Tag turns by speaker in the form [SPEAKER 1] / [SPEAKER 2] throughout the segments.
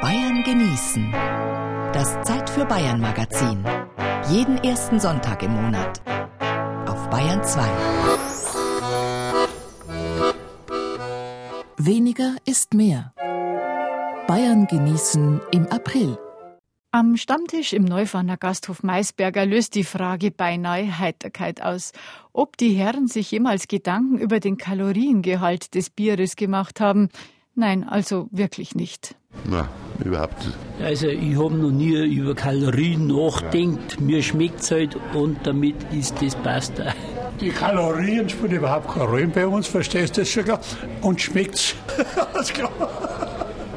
[SPEAKER 1] Bayern genießen. Das Zeit für Bayern Magazin. Jeden ersten Sonntag im Monat. Auf Bayern 2.
[SPEAKER 2] Weniger ist mehr. Bayern genießen im April.
[SPEAKER 3] Am Stammtisch im Neufahrener Gasthof Maisberger löst die Frage beinahe Heiterkeit aus, ob die Herren sich jemals Gedanken über den Kaloriengehalt des Bieres gemacht haben. Nein, also wirklich nicht.
[SPEAKER 4] Na, überhaupt nicht.
[SPEAKER 5] Also ich habe noch nie über Kalorien nachgedacht. Mir schmeckt es halt und damit ist das passt.
[SPEAKER 6] Die Kalorien spielen überhaupt keine Rolle bei uns, verstehst du das schon klar? Und schmeckt's. Alles klar.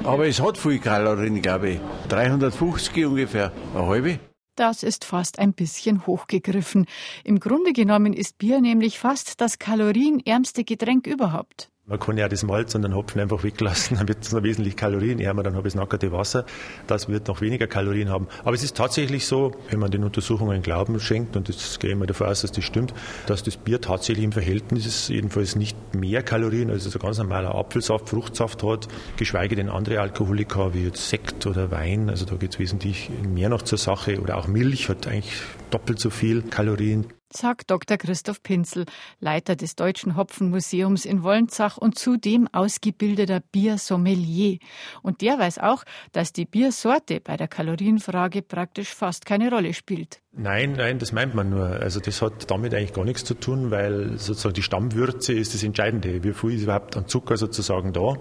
[SPEAKER 4] Aber es hat viel Kalorien, glaube ich. 350 ungefähr, eine halbe.
[SPEAKER 3] Das ist fast ein bisschen hochgegriffen. Im Grunde genommen ist Bier nämlich fast das kalorienärmste Getränk überhaupt.
[SPEAKER 7] Man kann ja das Malz und den Hopfen einfach weglassen, dann wird es noch wesentlich kalorienärmer, dann habe ich das nackerte Wasser. Das wird noch weniger Kalorien haben. Aber es ist tatsächlich so, wenn man den Untersuchungen Glauben schenkt, und das gehe ich mal davon aus, dass das stimmt, dass das Bier tatsächlich im Verhältnis ist, jedenfalls nicht mehr Kalorien, als es ein ganz normaler Apfelsaft, Fruchtsaft hat, geschweige denn andere Alkoholiker wie jetzt Sekt oder Wein. Also da geht es wesentlich mehr noch zur Sache. Oder auch Milch hat eigentlich doppelt so viel Kalorien
[SPEAKER 3] sagt Dr. Christoph Pinzel, Leiter des Deutschen Hopfenmuseums in Wolnzach und zudem ausgebildeter Biersommelier. Und der weiß auch, dass die Biersorte bei der Kalorienfrage praktisch fast keine Rolle spielt.
[SPEAKER 7] Nein, nein, das meint man nur. Also das hat damit eigentlich gar nichts zu tun, weil sozusagen die Stammwürze ist das Entscheidende. Wie viel ist überhaupt an Zucker sozusagen da,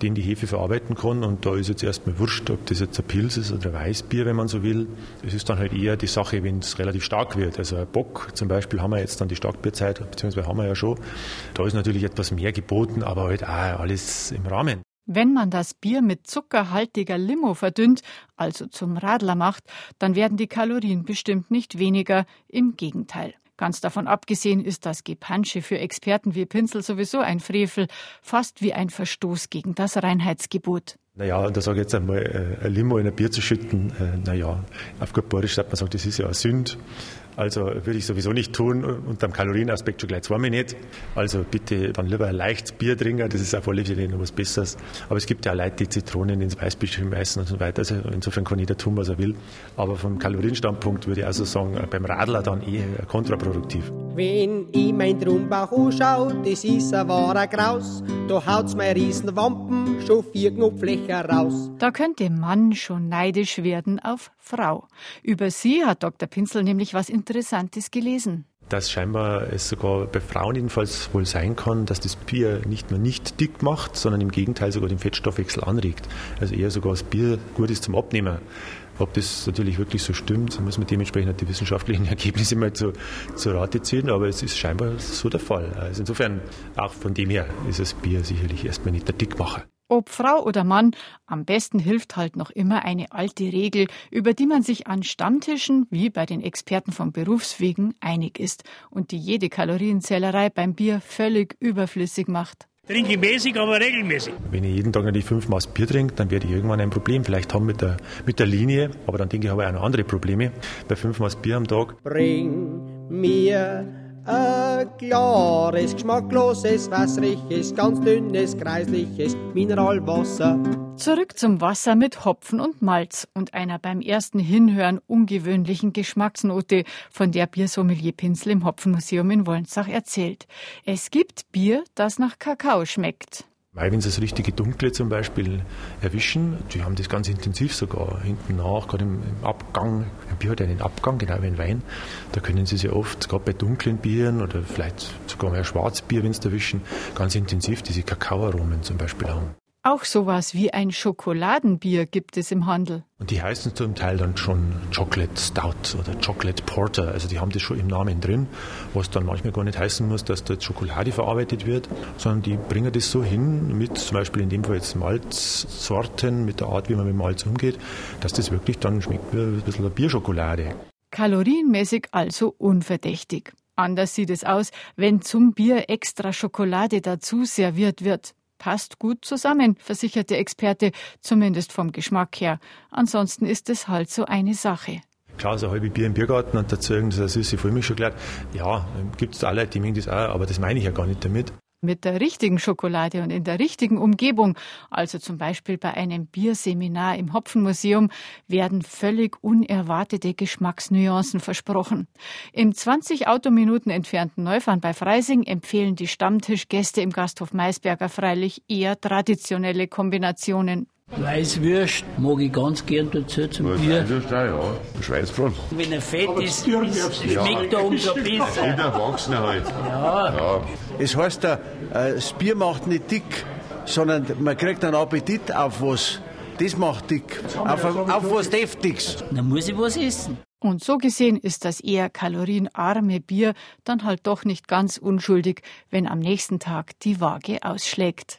[SPEAKER 7] den die Hefe verarbeiten kann. Und da ist jetzt erstmal wurscht, ob das jetzt ein Pilz ist oder ein Weißbier, wenn man so will. Es ist dann halt eher die Sache, wenn es relativ stark wird. Also ein Bock zum Beispiel haben wir jetzt dann die Starkbierzeit, beziehungsweise haben wir ja schon. Da ist natürlich etwas mehr geboten, aber halt auch alles im Rahmen.
[SPEAKER 3] Wenn man das Bier mit zuckerhaltiger Limo verdünnt, also zum Radler macht, dann werden die Kalorien bestimmt nicht weniger, im Gegenteil. Ganz davon abgesehen ist das Gepansche für Experten wie Pinsel sowieso ein Frevel, fast wie ein Verstoß gegen das Reinheitsgebot.
[SPEAKER 7] Naja, und da sage ich jetzt einmal, äh, ein Limo in ein Bier zu schütten, äh, naja, auf gut Borisch sagt man sagt, das ist ja eine Sünde. Also würde ich sowieso nicht tun, unter dem Kalorienaspekt schon gleich zweimal nicht. Also bitte dann lieber ein leichtes Bier trinken, das ist auf alle Fälle noch was Besseres. Aber es gibt ja auch Leute, die Zitronen ins Weißbier schmeißen und so weiter. Also insofern kann jeder tun, was er will. Aber vom Kalorienstandpunkt würde ich also sagen, beim Radler dann eher kontraproduktiv.
[SPEAKER 8] Wenn ich mein Trumbauch anschaue, das ist ein wahrer Graus. Da haut's mein Riesenwampen schon vier Knopflöcher raus.
[SPEAKER 3] Da könnte Mann schon neidisch werden auf Frau. Über sie hat Dr. Pinsel nämlich was Interessantes gelesen
[SPEAKER 7] dass scheinbar es sogar bei Frauen jedenfalls wohl sein kann, dass das Bier nicht nur nicht dick macht, sondern im Gegenteil sogar den Fettstoffwechsel anregt. Also eher sogar das Bier gut ist zum Abnehmen. Ob das natürlich wirklich so stimmt, muss man dementsprechend die wissenschaftlichen Ergebnisse mal zu, zu Rate ziehen, aber es ist scheinbar so der Fall. Also insofern, auch von dem her ist das Bier sicherlich erstmal nicht der Dickmacher.
[SPEAKER 3] Ob Frau oder Mann, am besten hilft halt noch immer eine alte Regel, über die man sich an Stammtischen, wie bei den Experten von Berufswegen, einig ist und die jede Kalorienzählerei beim Bier völlig überflüssig macht.
[SPEAKER 6] Trinke mäßig, aber regelmäßig.
[SPEAKER 7] Wenn ich jeden Tag die fünf Maß Bier trinke, dann werde ich irgendwann ein Problem vielleicht haben mit der, mit der Linie, aber dann denke ich, habe ich auch noch andere Probleme. Bei fünf Maß Bier am Tag.
[SPEAKER 8] Bring mir ein klares, geschmackloses, wässriges, ganz dünnes, kreisliches Mineralwasser.
[SPEAKER 3] Zurück zum Wasser mit Hopfen und Malz und einer beim ersten Hinhören ungewöhnlichen Geschmacksnote, von der Biersommelier Pinsel im Hopfenmuseum in Wolnzach erzählt. Es gibt Bier, das nach Kakao schmeckt.
[SPEAKER 7] Weil wenn Sie das richtige Dunkle zum Beispiel erwischen, die haben das ganz intensiv sogar hinten nach, gerade im, im Abgang. Ein Bier hat einen Abgang, genau wie ein Wein. Da können Sie sich oft, gerade bei dunklen Bieren oder vielleicht sogar mehr Schwarzbier, wenn Sie erwischen, ganz intensiv diese Kakaoaromen zum Beispiel haben.
[SPEAKER 3] Auch sowas wie ein Schokoladenbier gibt es im Handel.
[SPEAKER 7] Und die heißen zum Teil dann schon Chocolate Stout oder Chocolate Porter. Also die haben das schon im Namen drin, was dann manchmal gar nicht heißen muss, dass da Schokolade verarbeitet wird, sondern die bringen das so hin mit zum Beispiel in dem Fall jetzt Malzsorten, mit der Art, wie man mit Malz umgeht, dass das wirklich dann schmeckt wie ein bisschen Bierschokolade.
[SPEAKER 3] Kalorienmäßig also unverdächtig. Anders sieht es aus, wenn zum Bier extra Schokolade dazu serviert wird passt gut zusammen, versichert der Experte, zumindest vom Geschmack her. Ansonsten ist es halt so eine Sache.
[SPEAKER 7] Klar, so ein halbes Bier im Biergarten und dazu irgendeine süße Vollmilchschokolade. Ja, gibt es auch Leute, die mögen das auch, aber das meine ich ja gar nicht damit.
[SPEAKER 3] Mit der richtigen Schokolade und in der richtigen Umgebung, also zum Beispiel bei einem Bierseminar im Hopfenmuseum, werden völlig unerwartete Geschmacksnuancen versprochen. Im 20 Autominuten entfernten Neufahren bei Freising empfehlen die Stammtischgäste im Gasthof Maisberger freilich eher traditionelle Kombinationen.
[SPEAKER 5] Weißwürst mag ich ganz gern dazu zum Bier.
[SPEAKER 4] Weißwürst auch, ja. Schweinsbraten.
[SPEAKER 5] Wenn er fett ist, ist schmeckt er umso besser.
[SPEAKER 4] Jeder Erwachsene halt.
[SPEAKER 5] Ja,
[SPEAKER 4] Es heißt, äh, das Bier macht nicht dick, sondern man kriegt einen Appetit auf was. Das macht dick. Auf, auf was Deftiges.
[SPEAKER 5] dann muss ich was essen.
[SPEAKER 3] Und so gesehen ist das eher kalorienarme Bier dann halt doch nicht ganz unschuldig, wenn am nächsten Tag die Waage ausschlägt.